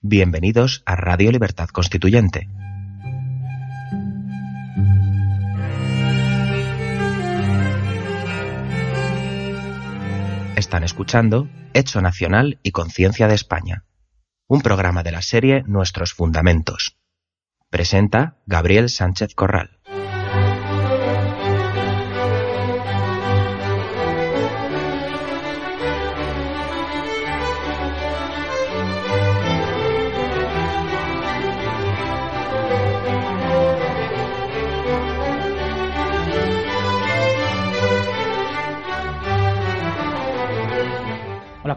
Bienvenidos a Radio Libertad Constituyente. Están escuchando Hecho Nacional y Conciencia de España, un programa de la serie Nuestros Fundamentos. Presenta Gabriel Sánchez Corral.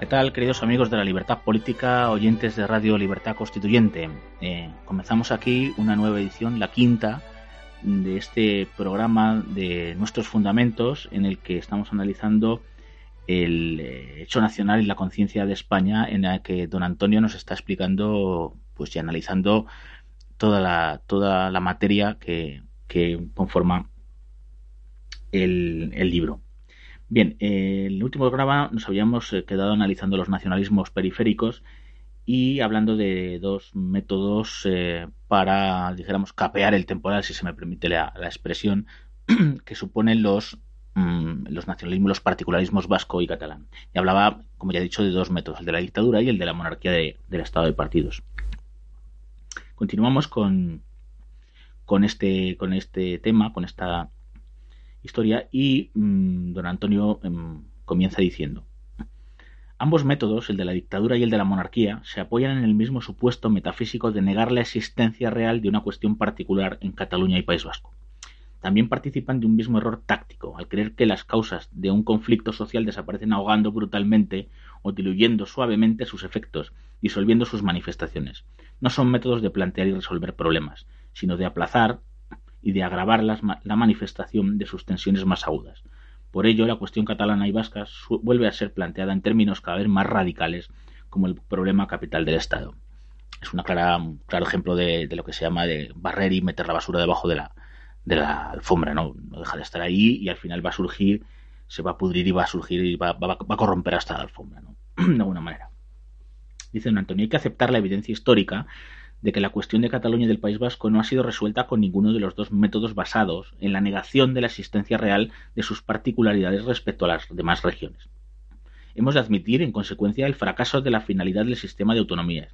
¿Qué tal, queridos amigos de la libertad política, oyentes de Radio Libertad Constituyente? Eh, comenzamos aquí una nueva edición, la quinta, de este programa de nuestros fundamentos, en el que estamos analizando el eh, hecho nacional y la conciencia de España, en la que don Antonio nos está explicando, pues y analizando toda la, toda la materia que, conforma el libro. Bien, eh, el último programa nos habíamos eh, quedado analizando los nacionalismos periféricos y hablando de dos métodos eh, para, dijéramos, capear el temporal, si se me permite la, expresión, que suponen los, mm, los nacionalismos, los particularismos vasco y catalán. Y hablaba, como ya he dicho, de dos métodos, el de la dictadura y el de la monarquía del Estado de partidos. Continuamos con, con, este, con este tema, con esta historia y mm, don Antonio em, comienza diciendo Ambos métodos, el de la dictadura y el de la monarquía, se apoyan en el mismo supuesto metafísico de negar la existencia real de una cuestión particular en Cataluña y País Vasco. También participan de un mismo error táctico, al creer que las causas de un conflicto social desaparecen ahogando brutalmente o diluyendo suavemente sus efectos, disolviendo sus manifestaciones. No son métodos de plantear y resolver problemas, sino de aplazar y de agravar la manifestación de sus tensiones más agudas. Por ello, la cuestión catalana y vasca vuelve a ser planteada en términos cada vez más radicales como el problema capital del Estado. Es una clara, un claro ejemplo de, lo que se llama de barrer y meter la basura debajo de la, de la alfombra, ¿no? No deja de estar ahí y al final va a surgir, se va a pudrir y va a surgir y va, va a corromper hasta la alfombra, ¿no? de alguna manera. Dice don Antonio, hay que aceptar la evidencia histórica de que la cuestión de Cataluña y del País Vasco no ha sido resuelta con ninguno de los dos métodos basados en la negación de la existencia real de sus particularidades respecto a las demás regiones. Hemos de admitir, en consecuencia, el fracaso de la finalidad del sistema de autonomías,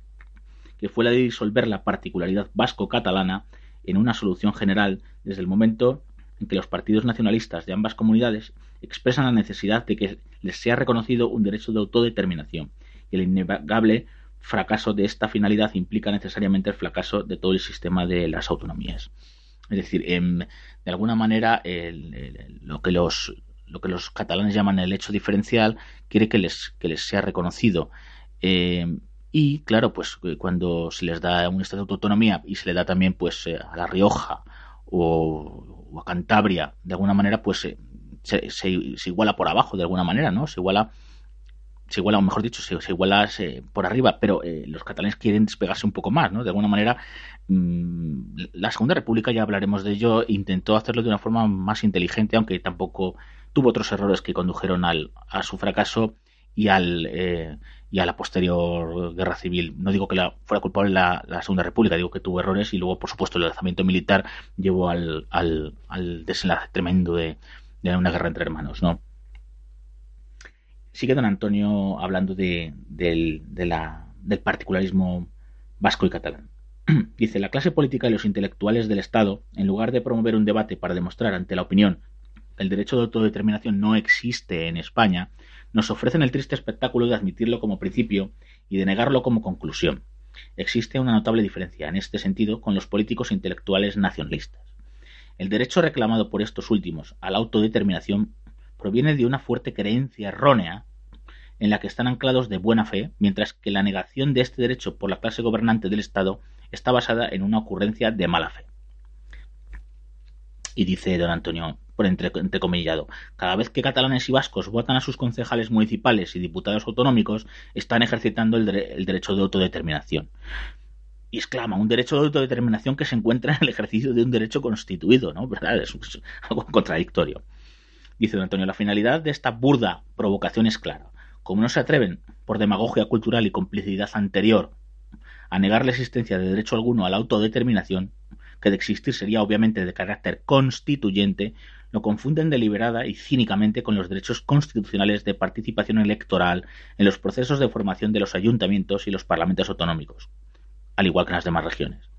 que fue la de disolver la particularidad vasco-catalana en una solución general desde el momento en que los partidos nacionalistas de ambas comunidades expresan la necesidad de que les sea reconocido un derecho de autodeterminación y el innegable fracaso de esta finalidad implica necesariamente el fracaso de todo el sistema de las autonomías. Es decir, em, de alguna manera lo, que los, lo que los catalanes llaman el hecho diferencial quiere que les, que les sea reconocido. Em, y claro, pues eh, cuando se les da un estado de autonomía y se le da también pues eh, a La Rioja o, a Cantabria, de alguna manera pues eh, se, se, iguala por abajo, de alguna manera, ¿no? Se iguala se iguala, o mejor dicho, se, iguala por arriba, pero eh, los catalanes quieren despegarse un poco más, ¿no? De alguna manera, mm, la Segunda República, ya hablaremos de ello, intentó hacerlo de una forma más inteligente, aunque tampoco tuvo otros errores que condujeron al, a su fracaso y al eh, y a la posterior guerra civil. No digo que la, fuera culpable la, la, Segunda República, digo que tuvo errores y luego, por supuesto, el lanzamiento militar llevó al, al, al desenlace tremendo de, de una guerra entre hermanos, ¿no? Sigue don Antonio hablando de, del, del particularismo vasco y catalán. Dice, la clase política y los intelectuales del Estado, en lugar de promover un debate para demostrar ante la opinión que el derecho de autodeterminación no existe en España, nos ofrecen el triste espectáculo de admitirlo como principio y de negarlo como conclusión. Existe una notable diferencia en este sentido con los políticos intelectuales nacionalistas. El derecho reclamado por estos últimos a la autodeterminación proviene de una fuerte creencia errónea en la que están anclados de buena fe, mientras que la negación de este derecho por la clase gobernante del Estado está basada en una ocurrencia de mala fe. Y dice don Antonio, por entre, entrecomillado, cada vez que catalanes y vascos votan a sus concejales municipales y diputados autonómicos, están ejercitando el, derecho de autodeterminación. Y exclama, un derecho de autodeterminación que se encuentra en el ejercicio de un derecho constituido, ¿no? ¿Verdad? Es algo contradictorio. Dice don Antonio, la finalidad de esta burda provocación es clara como no se atreven, por demagogia cultural y complicidad anterior, a negar la existencia de derecho alguno a la autodeterminación, que de existir sería obviamente de carácter constituyente, lo confunden deliberada y cínicamente con los derechos constitucionales de participación electoral en los procesos de formación de los ayuntamientos y los parlamentos autonómicos, al igual que en las demás regiones.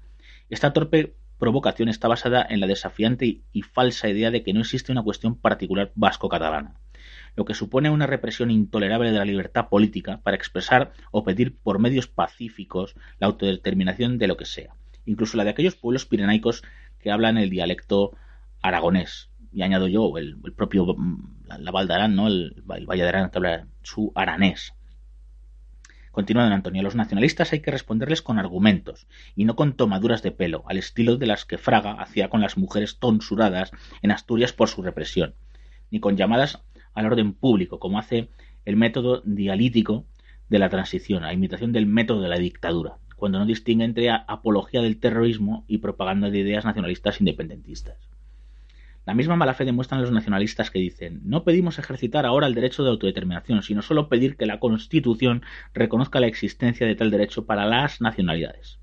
Esta torpe provocación está basada en la desafiante y falsa idea de que no existe una cuestión particular vasco-catalana, lo que supone una represión intolerable de la libertad política para expresar o pedir por medios pacíficos la autodeterminación de lo que sea, incluso la de aquellos pueblos pirenaicos que hablan el dialecto aragonés, y añado yo, el, propio la Val de Arán, ¿no? el, el Valle de Arán que habla su aranés, Continúa don Antonio, los nacionalistas hay que responderles con argumentos y no con tomaduras de pelo, al estilo de las que Fraga hacía con las mujeres tonsuradas en Asturias por su represión, ni con llamadas al orden público, como hace el método dialítico de la transición, a imitación del método de la dictadura, cuando no distingue entre apología del terrorismo y propaganda de ideas nacionalistas independentistas. La misma mala fe demuestran los nacionalistas que dicen no pedimos ejercitar ahora el derecho de autodeterminación, sino solo pedir que la Constitución reconozca la existencia de tal derecho para las nacionalidades.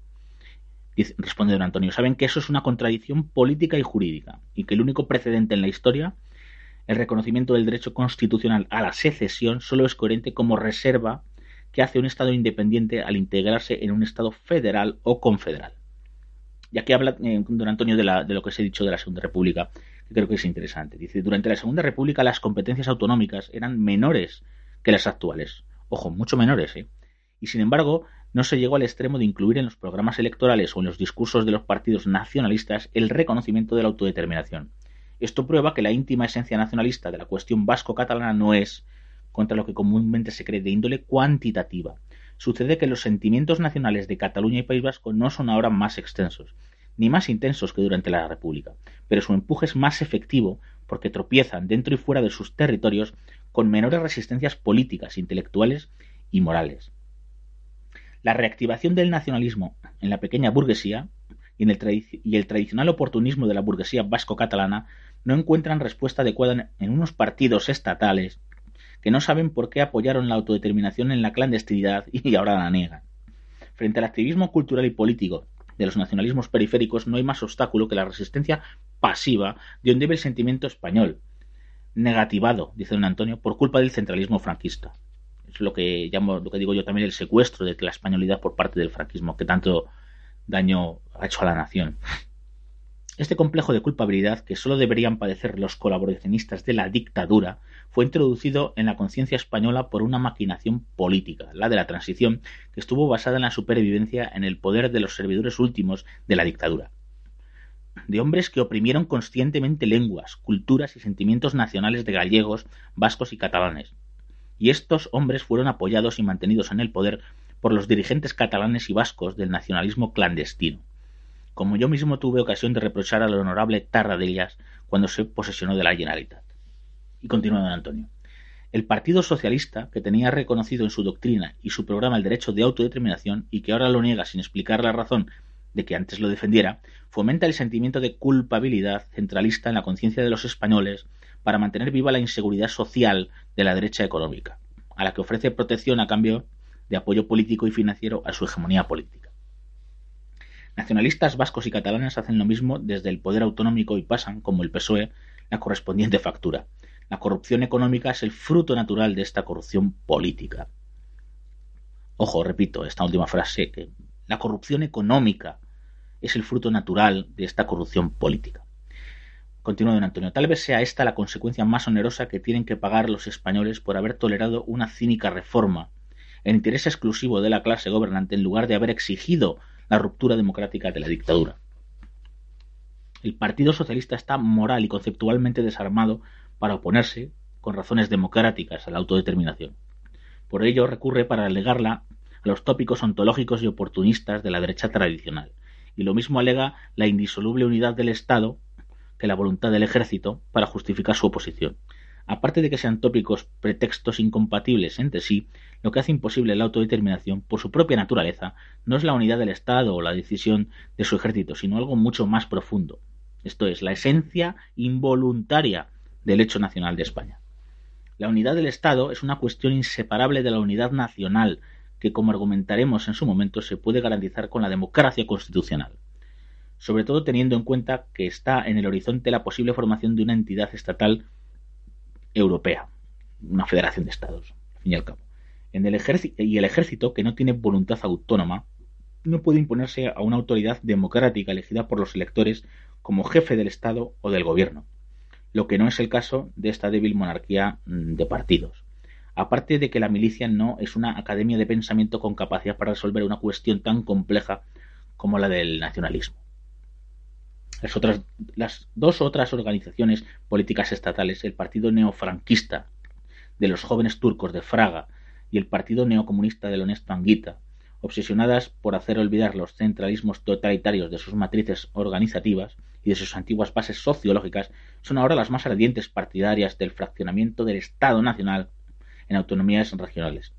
responde don Antonio, saben que eso es una contradicción política y jurídica, y que el único precedente en la historia, el reconocimiento del derecho constitucional a la secesión, solo es coherente como reserva que hace un Estado independiente al integrarse en un Estado federal o confederal. Y aquí habla eh, don Antonio de, de lo que se ha dicho de la Segunda República que creo que es interesante. Dice, durante la Segunda República las competencias autonómicas eran menores que las actuales. Ojo, mucho menores, ¿eh? Y sin embargo, no se llegó al extremo de incluir en los programas electorales o en los discursos de los partidos nacionalistas el reconocimiento de la autodeterminación. Esto prueba que la íntima esencia nacionalista de la cuestión vasco-catalana no es, contra lo que comúnmente se cree, de índole cuantitativa. Sucede que los sentimientos nacionales de Cataluña y País Vasco no son ahora más extensos, ni más intensos que durante la República, pero su empuje es más efectivo porque tropiezan dentro y fuera de sus territorios con menores resistencias políticas, intelectuales y morales. La reactivación del nacionalismo en la pequeña burguesía y, el, el tradicional oportunismo de la burguesía vasco-catalana no encuentran respuesta adecuada en unos partidos estatales que no saben por qué apoyaron la autodeterminación en la clandestinidad y ahora la niegan. Frente al activismo cultural y político de los nacionalismos periféricos no hay más obstáculo que la resistencia pasiva de un débil sentimiento español, negativado, dice don Antonio, por culpa del centralismo franquista. Es lo que llamo, lo que digo yo también, el secuestro de la españolidad por parte del franquismo, que tanto daño ha hecho a la nación. Este complejo de culpabilidad que sólo deberían padecer los colaboracionistas de la dictadura fue introducido en la conciencia española por una maquinación política, la de la transición, que estuvo basada en la supervivencia en el poder de los servidores últimos de la dictadura. De hombres que oprimieron conscientemente lenguas, culturas y sentimientos nacionales de gallegos, vascos y catalanes. Y estos hombres fueron apoyados y mantenidos en el poder por los dirigentes catalanes y vascos del nacionalismo clandestino como yo mismo tuve ocasión de reprochar al honorable Tarradellas cuando se posesionó de la Generalitat. Y continúa don Antonio. El Partido Socialista, que tenía reconocido en su doctrina y su programa el derecho de autodeterminación y que ahora lo niega sin explicar la razón de que antes lo defendiera, fomenta el sentimiento de culpabilidad centralista en la conciencia de los españoles para mantener viva la inseguridad social de la derecha económica, a la que ofrece protección a cambio de apoyo político y financiero a su hegemonía política. Nacionalistas vascos y catalanes hacen lo mismo desde el poder autonómico y pasan, como el PSOE, la correspondiente factura. La corrupción económica es el fruto natural de esta corrupción política. Ojo, repito esta última frase, que la corrupción económica es el fruto natural de esta corrupción política. Continúa don Antonio. Tal vez sea esta la consecuencia más onerosa que tienen que pagar los españoles por haber tolerado una cínica reforma en interés exclusivo de la clase gobernante en lugar de haber exigido la ruptura democrática de la dictadura. El Partido Socialista está moral y conceptualmente desarmado para oponerse, con razones democráticas, a la autodeterminación. Por ello recurre para alegarla a los tópicos ontológicos y oportunistas de la derecha tradicional, y lo mismo alega la indisoluble unidad del Estado que la voluntad del ejército para justificar su oposición. Aparte de que sean tópicos pretextos incompatibles entre sí, lo que hace imposible la autodeterminación, por su propia naturaleza, no es la unidad del Estado o la decisión de su ejército, sino algo mucho más profundo. Esto es, la esencia involuntaria del hecho nacional de España. La unidad del Estado es una cuestión inseparable de la unidad nacional, que, como argumentaremos en su momento, se puede garantizar con la democracia constitucional, sobre todo teniendo en cuenta que está en el horizonte la posible formación de una entidad estatal europea, una federación de estados, al fin y al cabo. En el ejército, y el ejército, que no tiene voluntad autónoma, no puede imponerse a una autoridad democrática elegida por los electores como jefe del Estado o del gobierno, lo que no es el caso de esta débil monarquía mm, de partidos. Aparte de que la milicia no es una academia de pensamiento con capacidad para resolver una cuestión tan compleja como la del nacionalismo. Las, otras, las dos otras organizaciones políticas estatales, el Partido Neofranquista de los jóvenes turcos de Fraga y el Partido Neocomunista del honesto Anguita, obsesionadas por hacer olvidar los centralismos totalitarios de sus matrices organizativas y de sus antiguas bases sociológicas, son ahora las más ardientes partidarias del fraccionamiento del Estado Nacional en autonomías regionales,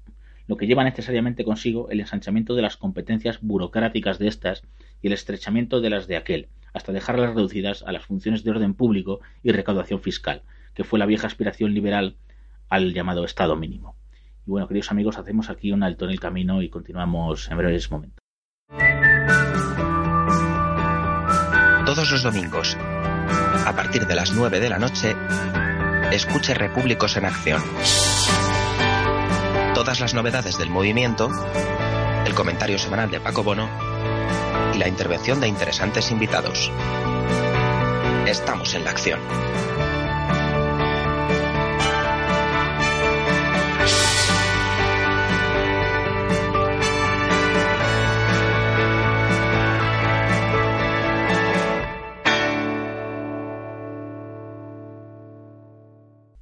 lo que lleva necesariamente consigo el ensanchamiento de las competencias burocráticas de estas y el estrechamiento de las de aquel, hasta dejarlas reducidas a las funciones de orden público y recaudación fiscal, que fue la vieja aspiración liberal al llamado Estado mínimo. Y bueno, queridos amigos, hacemos aquí un alto en el camino y continuamos en breves momentos. Todos los domingos, a partir de las 9 de la noche, escuche Repúblicos en Acción. Todas las novedades del movimiento, el comentario semanal de Paco Bono la intervención de interesantes invitados. Estamos en la acción.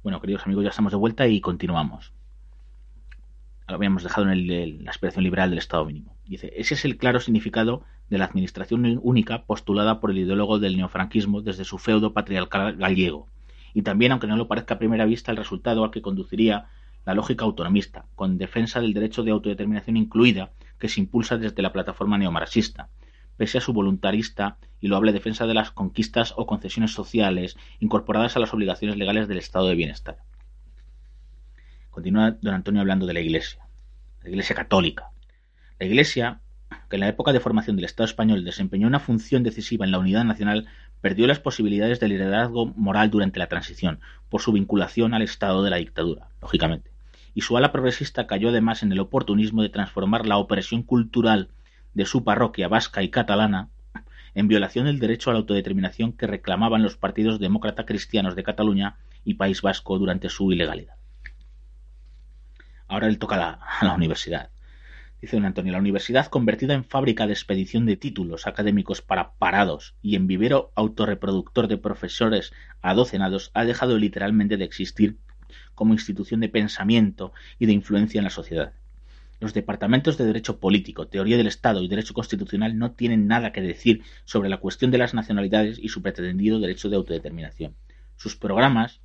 Bueno, queridos amigos, ya estamos de vuelta y continuamos. Habíamos dejado en, la aspiración liberal del Estado mínimo. Dice, ese es el claro significado de la administración única postulada por el ideólogo del neofranquismo desde su feudo patriarcal gallego. Y también, aunque no lo parezca a primera vista, el resultado al que conduciría la lógica autonomista, con defensa del derecho de autodeterminación incluida, que se impulsa desde la plataforma neomarxista, pese a su voluntarista y loable defensa de las conquistas o concesiones sociales incorporadas a las obligaciones legales del estado de bienestar. Continúa don Antonio hablando de la Iglesia, la Iglesia católica. La Iglesia, que en la época de formación del Estado español desempeñó una función decisiva en la unidad nacional, perdió las posibilidades de liderazgo moral durante la transición, por su vinculación al Estado de la dictadura, lógicamente. Y su ala progresista cayó además en el oportunismo de transformar la opresión cultural de su parroquia vasca y catalana en violación del derecho a la autodeterminación que reclamaban los partidos demócrata cristianos de Cataluña y País Vasco durante su ilegalidad. Ahora le toca a la, universidad. Dice don Antonio, la universidad convertida en fábrica de expedición de títulos académicos para parados y en vivero autorreproductor de profesores adocenados ha dejado literalmente de existir como institución de pensamiento y de influencia en la sociedad. Los departamentos de Derecho Político, Teoría del Estado y Derecho Constitucional no tienen nada que decir sobre la cuestión de las nacionalidades y su pretendido derecho de autodeterminación. Sus programas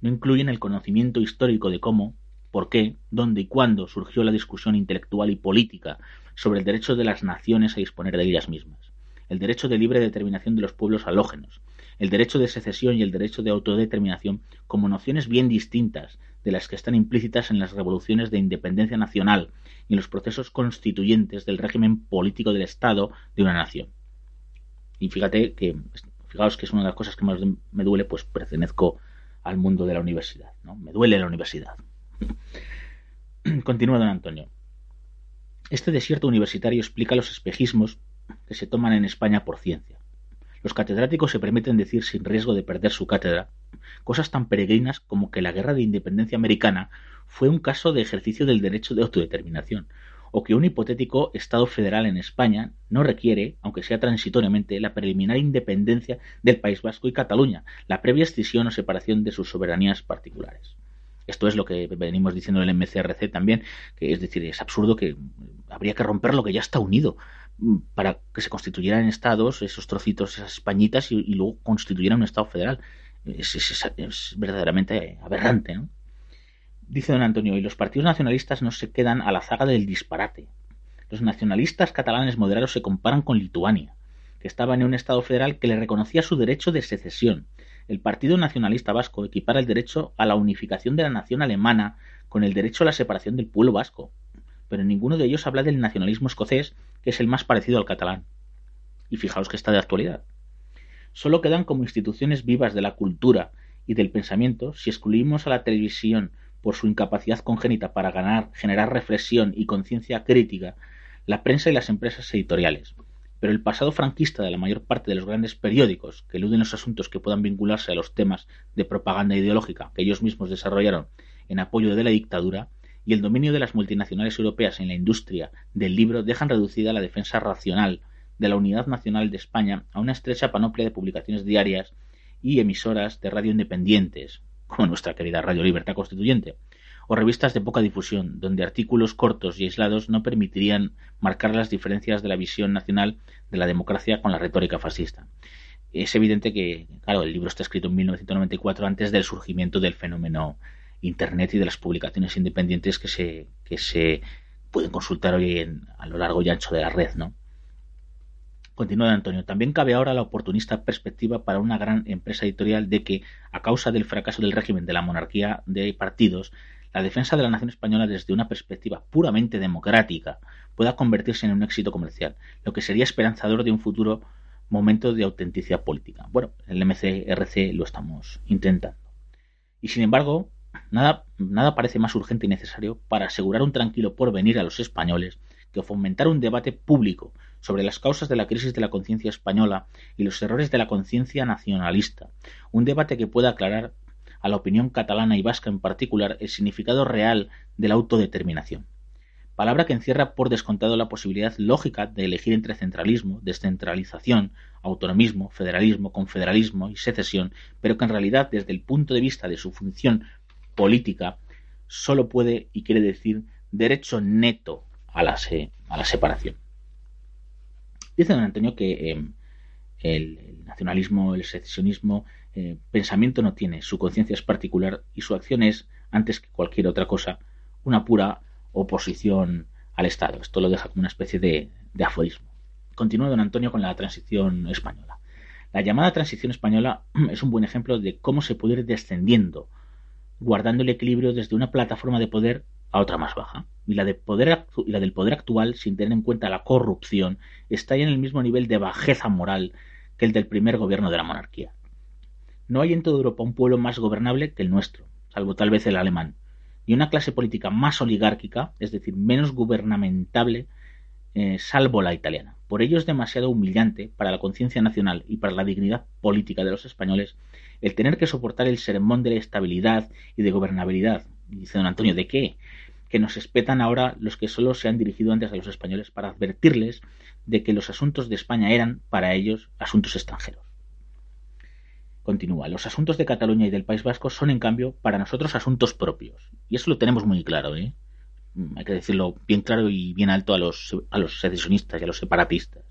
no incluyen el conocimiento histórico de cómo, por qué, dónde y cuándo surgió la discusión intelectual y política sobre el derecho de las naciones a disponer de ellas mismas, el derecho de libre determinación de los pueblos halógenos, el derecho de secesión y el derecho de autodeterminación como nociones bien distintas de las que están implícitas en las revoluciones de independencia nacional y en los procesos constituyentes del régimen político del Estado de una nación. Y fíjate que, fijaos que es una de las cosas que más me duele, pues pertenezco al mundo de la universidad, ¿no? Me duele la universidad. Continúa don Antonio. Este desierto universitario explica los espejismos que se toman en España por ciencia. Los catedráticos se permiten decir sin riesgo de perder su cátedra cosas tan peregrinas como que la guerra de independencia americana fue un caso de ejercicio del derecho de autodeterminación, o que un hipotético Estado federal en España no requiere, aunque sea transitoriamente, la preliminar independencia del País Vasco y Cataluña, la previa escisión o separación de sus soberanías particulares. Esto es lo que venimos diciendo en el MCRC también, que es decir, es absurdo que habría que romper lo que ya está unido mm, para que se constituyeran estados, esos trocitos, esas españitas, y, luego constituyeran un estado federal. Es, verdaderamente aberrante, ¿no? Dice don Antonio, y los partidos nacionalistas no se quedan a la zaga del disparate. Los nacionalistas catalanes moderados se comparan con Lituania, que estaba en un Estado federal que le reconocía su derecho de secesión, el Partido Nacionalista Vasco equipara el derecho a la unificación de la nación alemana con el derecho a la separación del pueblo vasco. pero ninguno de ellos habla del nacionalismo escocés, que es el más parecido al catalán. Y fijaos que está de actualidad. Solo quedan como instituciones vivas de la cultura y del pensamiento si excluimos a la televisión por su incapacidad congénita para ganar, generar reflexión y conciencia crítica, la prensa y las empresas editoriales. Pero el pasado franquista de la mayor parte de los grandes periódicos que eluden los asuntos que puedan vincularse a los temas de propaganda ideológica que ellos mismos desarrollaron en apoyo de la dictadura y el dominio de las multinacionales europeas en la industria del libro dejan reducida la defensa racional de la unidad nacional de España a una estrecha panoplia de publicaciones diarias y emisoras de radio independientes, como nuestra querida Radio Libertad Constituyente, o revistas de poca difusión, donde artículos cortos y aislados no permitirían marcar las diferencias de la visión nacional de la democracia con la retórica fascista. Es evidente que, claro, el libro está escrito en 1994 antes del surgimiento del fenómeno Internet y de las publicaciones independientes que se, que se pueden consultar hoy en, a lo largo y ancho de la red, ¿no? Continúa Antonio. También cabe ahora la oportunista perspectiva para una gran empresa editorial de que, a causa del fracaso del régimen de la monarquía de partidos, la defensa de la nación española desde una perspectiva puramente democrática pueda convertirse en un éxito comercial, lo que sería esperanzador de un futuro momento de autenticidad política. Bueno, en el MCRC lo estamos intentando. Y sin embargo, nada, nada parece más urgente y necesario para asegurar un tranquilo porvenir a los españoles que fomentar un debate público sobre las causas de la crisis de la conciencia española y los errores de la conciencia nacionalista, un debate que pueda aclarar a la opinión catalana y vasca en particular el significado real de la autodeterminación. Palabra que encierra por descontado la posibilidad lógica de elegir entre centralismo, descentralización, autonomismo, federalismo, confederalismo y secesión, pero que en realidad desde el punto de vista de su función política solo puede y quiere decir derecho neto a la, a la separación. Dice don Antonio que em, el, nacionalismo, el secesionismo, eh, pensamiento no tiene, su conciencia es particular y su acción es, antes que cualquier otra cosa, una pura oposición al Estado. Esto lo deja como una especie de, de aforismo. Continúa don Antonio con la transición española. La llamada transición española es un buen ejemplo de cómo se puede ir descendiendo, guardando el equilibrio desde una plataforma de poder a otra más baja. Y la, de poder, y la del poder actual, sin tener en cuenta la corrupción, está en el mismo nivel de bajeza moral que el del primer gobierno de la monarquía. No hay en toda Europa un pueblo más gobernable que el nuestro, salvo tal vez el alemán, y una clase política más oligárquica, es decir, menos gubernamentable, eh, salvo la italiana. Por ello es demasiado humillante para la conciencia nacional y para la dignidad política de los españoles el tener que soportar el sermón de la estabilidad y de gobernabilidad. Dice don Antonio, ¿de qué? Que nos espetan ahora los que solo se han dirigido antes a los españoles para advertirles de que los asuntos de España eran, para ellos, asuntos extranjeros. Continúa, los asuntos de Cataluña y del País Vasco son, en cambio, para nosotros asuntos propios. Y eso lo tenemos muy claro, ¿eh? Hay que decirlo bien claro y bien alto a los, a los secesionistas y a los separatistas.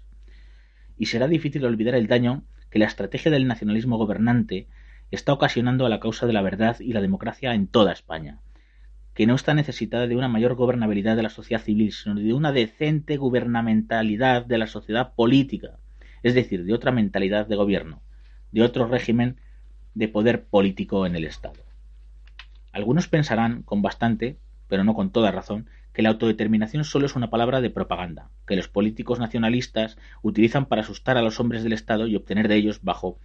Y será difícil olvidar el daño que la estrategia del nacionalismo gobernante está ocasionando a la causa de la verdad y la democracia en toda España, que no está necesitada de una mayor gobernabilidad de la sociedad civil, sino de una decente gubernamentalidad de la sociedad política, es decir, de otra mentalidad de gobierno, de otro régimen de poder político en el Estado. Algunos pensarán, con bastante, pero no con toda razón, que la autodeterminación solo es una palabra de propaganda, que los políticos nacionalistas utilizan para asustar a los hombres del Estado y obtener de ellos, bajo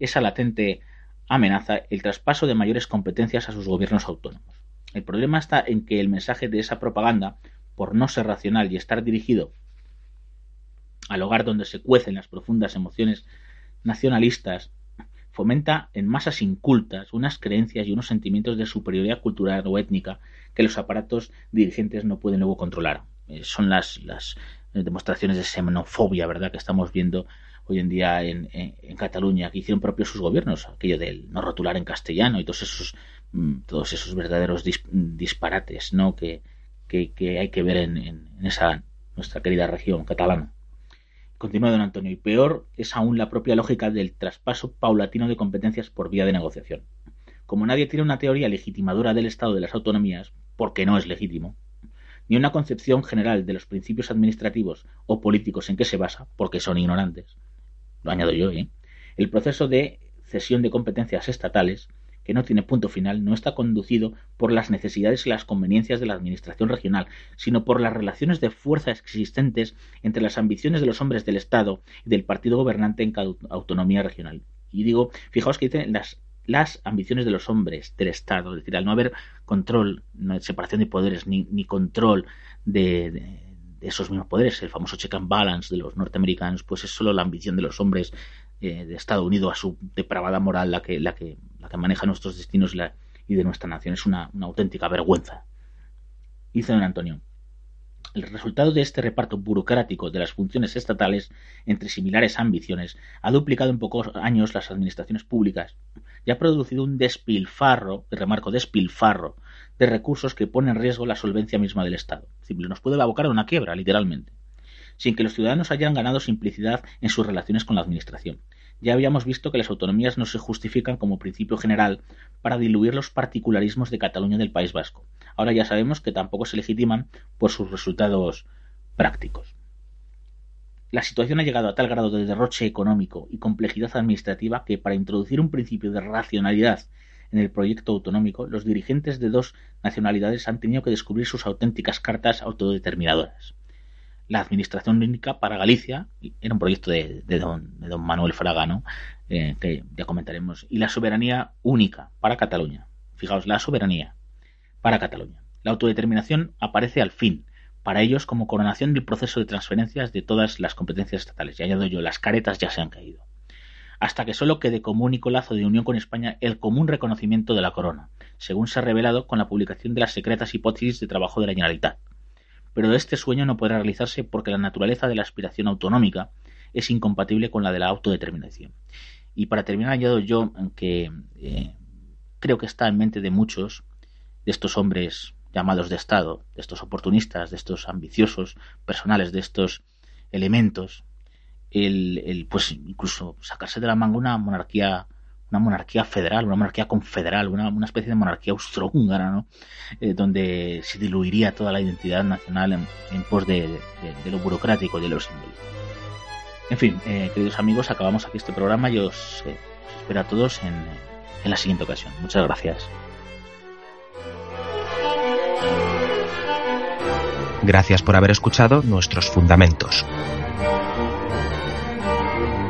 esa latente amenaza el traspaso de mayores competencias a sus gobiernos autónomos. El problema está en que el mensaje de esa propaganda, por no ser racional y estar dirigido al hogar donde se cuecen las profundas emociones nacionalistas, fomenta en masas incultas unas creencias y unos sentimientos de superioridad cultural o étnica que los aparatos dirigentes no pueden luego controlar. Eh, son las, las demostraciones de xenofobia, ¿verdad?, que estamos viendo hoy en día en, Cataluña, que hicieron propios sus gobiernos, aquello del no rotular en castellano y todos esos, todos esos verdaderos disparates ¿no? que, que, hay que ver en, esa nuestra querida región catalana. Continúa don Antonio, y peor es aún la propia lógica del traspaso paulatino de competencias por vía de negociación. Como nadie tiene una teoría legitimadora del Estado de las autonomías, porque no es legítimo, ni una concepción general de los principios administrativos o políticos en que se basa, porque son ignorantes, lo añado yo, ¿eh? el proceso de cesión de competencias estatales, que no tiene punto final, no está conducido por las necesidades y las conveniencias de la administración regional, sino por las relaciones de fuerza existentes entre las ambiciones de los hombres del Estado y del partido gobernante en cada autonomía regional. Y digo, fijaos que las, las ambiciones de los hombres del Estado, es decir, al no haber control, no hay separación de poderes, ni, ni control de esos mismos poderes, el famoso check and balance de los norteamericanos, pues es solo la ambición de los hombres eh, de Estados Unidos a su depravada moral la que, la que, la que maneja nuestros destinos y, la, y de nuestra nación. Es una, una auténtica vergüenza. Dice don Antonio. El resultado de este reparto burocrático de las funciones estatales entre similares ambiciones ha duplicado en pocos años las administraciones públicas y ha producido un despilfarro, remarco despilfarro, de recursos que pone en riesgo la solvencia misma del Estado. Nos puede abocar a una quiebra, literalmente, sin que los ciudadanos hayan ganado simplicidad en sus relaciones con la Administración. Ya habíamos visto que las autonomías no se justifican como principio general para diluir los particularismos de Cataluña del País Vasco. Ahora ya sabemos que tampoco se legitiman por sus resultados prácticos. La situación ha llegado a tal grado de derroche económico y complejidad administrativa que para introducir un principio de racionalidad en el proyecto autonómico, los dirigentes de dos nacionalidades han tenido que descubrir sus auténticas cartas autodeterminadoras. La administración única para Galicia era un proyecto de, don, Manuel Fraga, ¿no? Eh, que ya comentaremos, y la soberanía única para Cataluña. Fijaos, la soberanía para Cataluña. La autodeterminación aparece al fin, para ellos como coronación del proceso de transferencias de todas las competencias estatales. Y añado yo, las caretas ya se han caído hasta que solo quede como único lazo de unión con España el común reconocimiento de la corona, según se ha revelado con la publicación de las secretas hipótesis de trabajo de la Generalitat. Pero este sueño no podrá realizarse porque la naturaleza de la aspiración autonómica es incompatible con la de la autodeterminación. Y para terminar, añado yo que eh, creo que está en mente de muchos de estos hombres llamados de Estado, de estos oportunistas, de estos ambiciosos personales, de estos elementos el, pues incluso sacarse de la manga una monarquía una monarquía federal, una monarquía confederal, una, una especie de monarquía austrohúngara, ¿no? Eh, donde se diluiría toda la identidad nacional en, pos de, lo burocrático y de lo símbolos. En fin, eh, queridos amigos, acabamos aquí este programa y os, eh, espero a todos en, en la siguiente ocasión. Muchas gracias. Gracias por haber escuchado nuestros fundamentos.